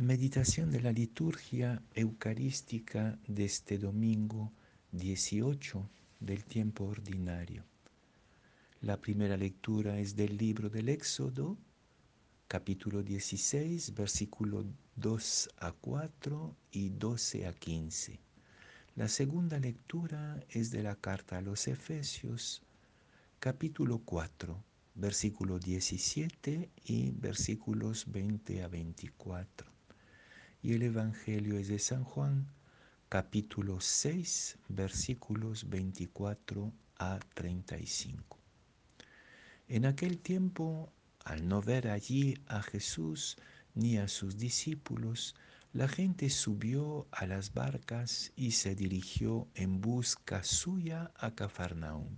Meditación de la liturgia eucarística de este domingo 18 del tiempo ordinario. La primera lectura es del libro del Éxodo, capítulo 16, versículo 2 a 4 y 12 a 15. La segunda lectura es de la carta a los Efesios, capítulo 4, versículo 17 y versículos 20 a 24 y el Evangelio es de San Juan, capítulo 6, versículos 24 a 35. En aquel tiempo, al no ver allí a Jesús ni a sus discípulos, la gente subió a las barcas y se dirigió en busca suya a Cafarnaúm.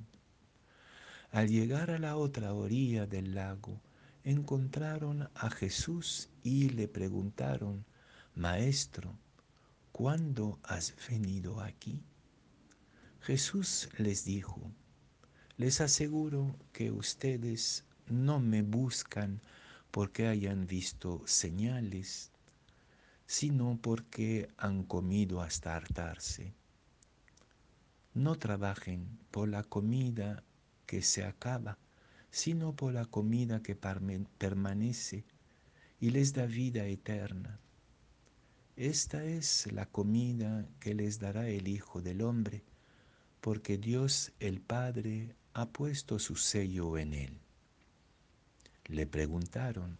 Al llegar a la otra orilla del lago, encontraron a Jesús y le preguntaron, Maestro, ¿cuándo has venido aquí? Jesús les dijo, les aseguro que ustedes no me buscan porque hayan visto señales, sino porque han comido hasta hartarse. No trabajen por la comida que se acaba, sino por la comida que permanece y les da vida eterna esta es la comida que les dará el Hijo del Hombre, porque Dios el Padre ha puesto su sello en él. Le preguntaron,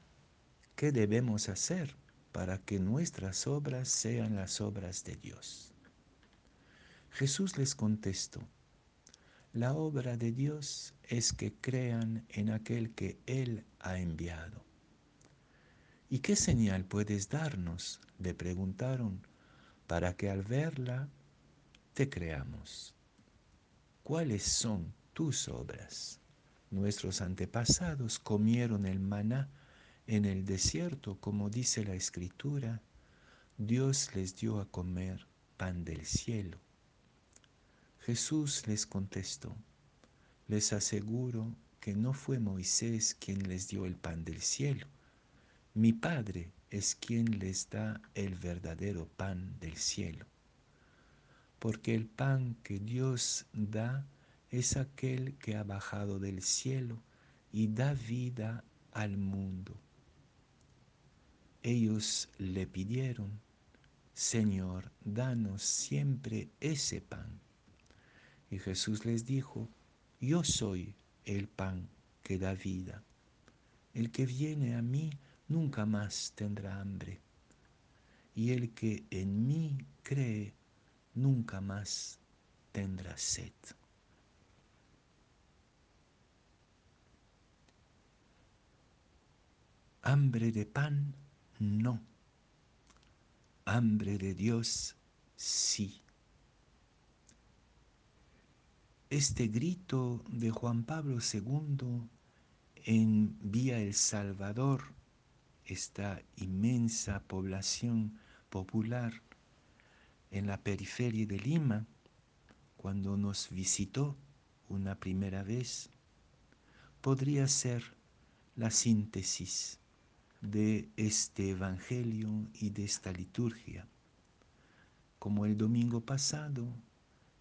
¿qué debemos hacer para que nuestras obras sean las obras de Dios? Jesús les contestó, la obra de Dios es que crean en aquel que Él ha enviado. ¿Y qué señal puedes darnos? le preguntaron, para que al verla te creamos. ¿Cuáles son tus obras? Nuestros antepasados comieron el maná en el desierto, como dice la escritura, Dios les dio a comer pan del cielo. Jesús les contestó, les aseguro que no fue Moisés quien les dio el pan del cielo mi Padre es quien les da el verdadero pan del cielo, porque el pan que Dios da es aquel que ha bajado del cielo y da vida al mundo. Ellos le pidieron, Señor, danos siempre ese pan. Y Jesús les dijo, yo soy el pan que da vida. El que viene a mí nunca más tendrá hambre. Y el que en mí cree, nunca más tendrá sed. Hambre de pan, no. Hambre de Dios, sí. Este grito de Juan Pablo II en Vía El Salvador esta inmensa población popular en la periferia de Lima cuando nos visitó una primera vez, podría ser la síntesis de este Evangelio y de esta liturgia. Como el domingo pasado,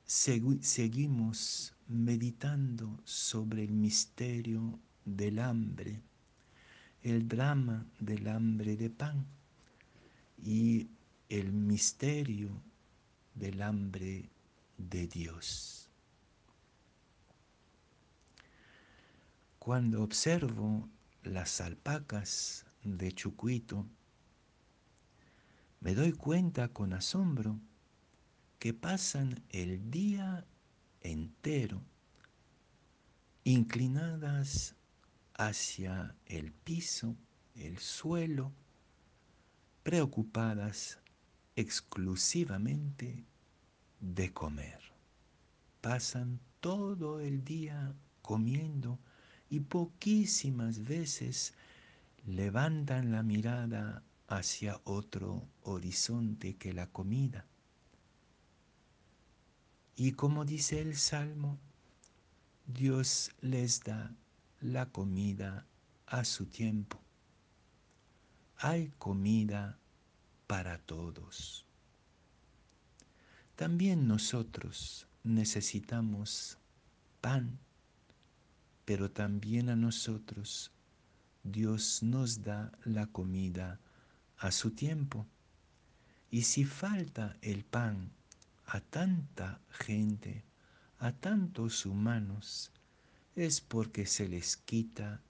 seguimos meditando sobre el misterio del hambre el drama del hambre de pan y el misterio del hambre de Dios. Cuando observo las alpacas de Chucuito, me doy cuenta con asombro que pasan el día entero inclinadas hacia el piso, el suelo, preocupadas exclusivamente de comer. Pasan todo el día comiendo y poquísimas veces levantan la mirada hacia otro horizonte que la comida. Y como dice el Salmo, Dios les da la comida a su tiempo. Hay comida para todos. También nosotros necesitamos pan, pero también a nosotros Dios nos da la comida a su tiempo. Y si falta el pan a tanta gente, a tantos humanos, es porque se les quita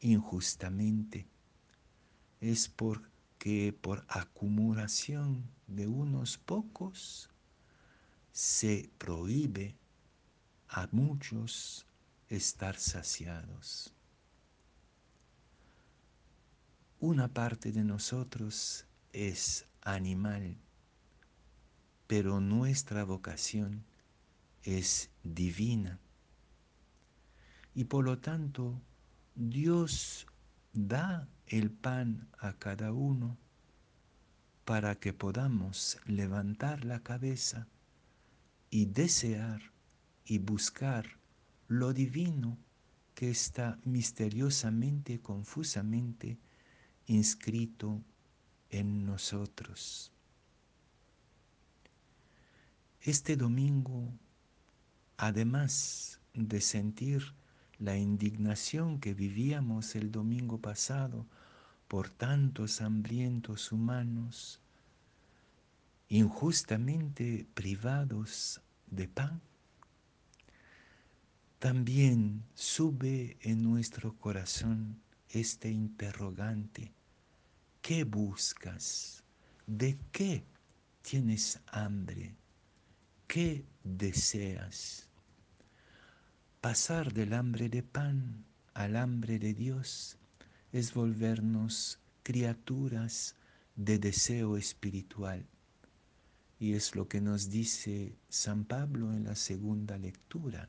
injustamente. Es porque por acumulación de unos pocos se prohíbe a muchos estar saciados. Una parte de nosotros es animal, pero nuestra vocación es divina. Y por lo tanto, Dios da el pan a cada uno para que podamos levantar la cabeza y desear y buscar lo divino que está misteriosamente, confusamente inscrito en nosotros. Este domingo, además de sentir la indignación que vivíamos el domingo pasado por tantos hambrientos humanos, injustamente privados de pan, también sube en nuestro corazón este interrogante. ¿Qué buscas? ¿De qué tienes hambre? ¿Qué deseas? Pasar del hambre de pan al hambre de Dios es volvernos criaturas de deseo espiritual. Y es lo que nos dice San Pablo en la segunda lectura.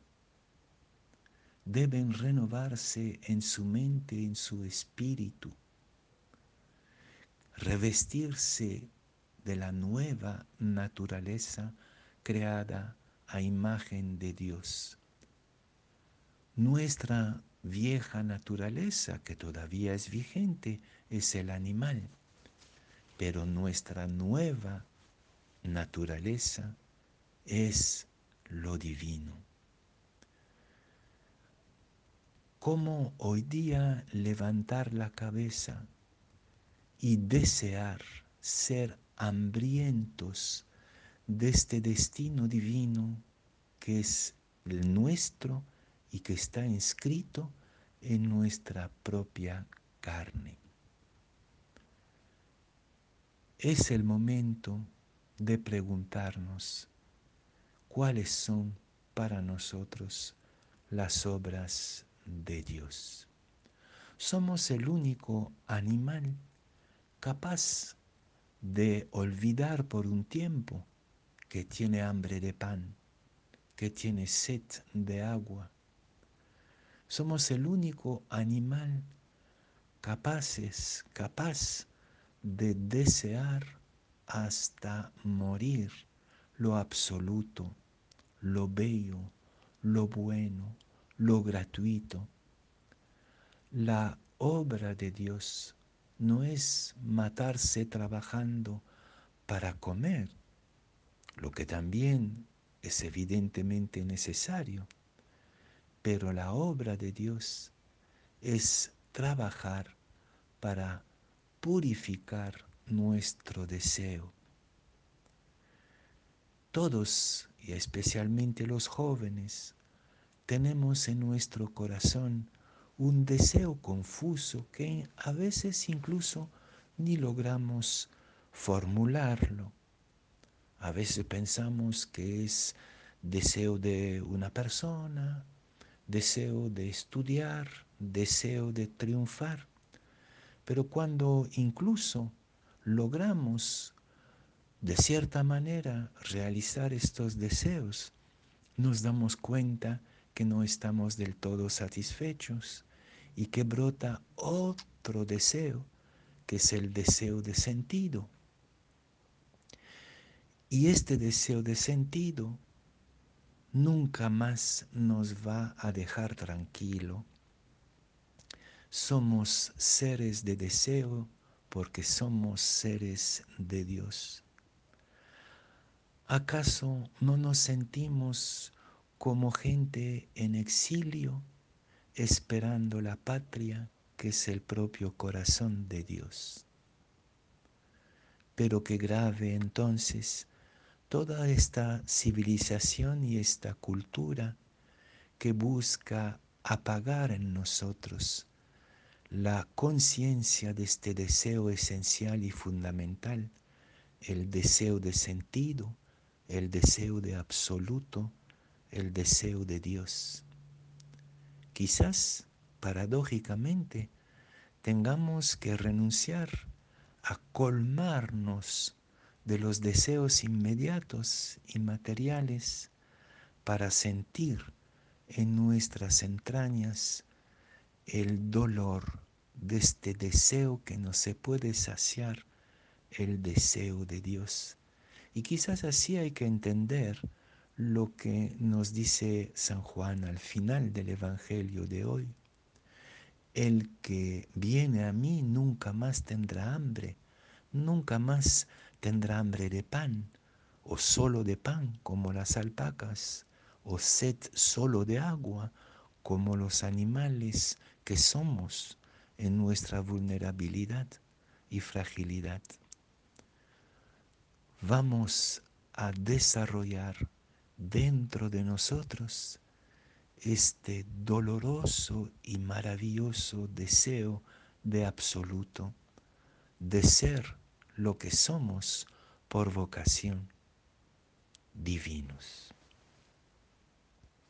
Deben renovarse en su mente, en su espíritu, revestirse de la nueva naturaleza creada a imagen de Dios. Nuestra vieja naturaleza, que todavía es vigente, es el animal, pero nuestra nueva naturaleza es lo divino. ¿Cómo hoy día levantar la cabeza y desear ser hambrientos de este destino divino que es el nuestro y que está inscrito en nuestra propia carne. Es el momento de preguntarnos cuáles son para nosotros las obras de Dios. Somos el único animal capaz de olvidar por un tiempo que tiene hambre de pan, que tiene sed de agua. Somos el único animal capaces, capaz de desear hasta morir lo absoluto, lo bello, lo bueno, lo gratuito. La obra de Dios no es matarse trabajando para comer, lo que también es evidentemente necesario, pero la obra de Dios es trabajar para purificar nuestro deseo. Todos, y especialmente los jóvenes, tenemos en nuestro corazón un deseo confuso que a veces incluso ni logramos formularlo. A veces pensamos que es deseo de una persona, deseo de estudiar, deseo de triunfar. Pero cuando incluso logramos de cierta manera realizar estos deseos, nos damos cuenta que no estamos del todo satisfechos y que brota otro deseo, que es el deseo de sentido. Y este deseo de sentido nunca más nos va a dejar tranquilo. Somos seres de deseo porque somos seres de Dios. ¿Acaso no nos sentimos como gente en exilio esperando la patria que es el propio corazón de Dios? Pero qué grave entonces toda esta civilización y esta cultura que busca apagar en nosotros la conciencia de este deseo esencial y fundamental, el deseo de sentido, el deseo de absoluto, el deseo de Dios. Quizás, paradójicamente, tengamos que renunciar a colmarnos de los deseos inmediatos y materiales para sentir en nuestras entrañas el dolor de este deseo que no se puede saciar, el deseo de Dios. Y quizás así hay que entender lo que nos dice San Juan al final del Evangelio de hoy. El que viene a mí nunca más tendrá hambre, nunca más tendrá hambre de pan, o solo de pan como las alpacas, o sed solo de agua como los animales que somos en nuestra vulnerabilidad y fragilidad vamos a desarrollar dentro de nosotros este doloroso y maravilloso deseo de absoluto, de ser lo que somos por vocación, divinos.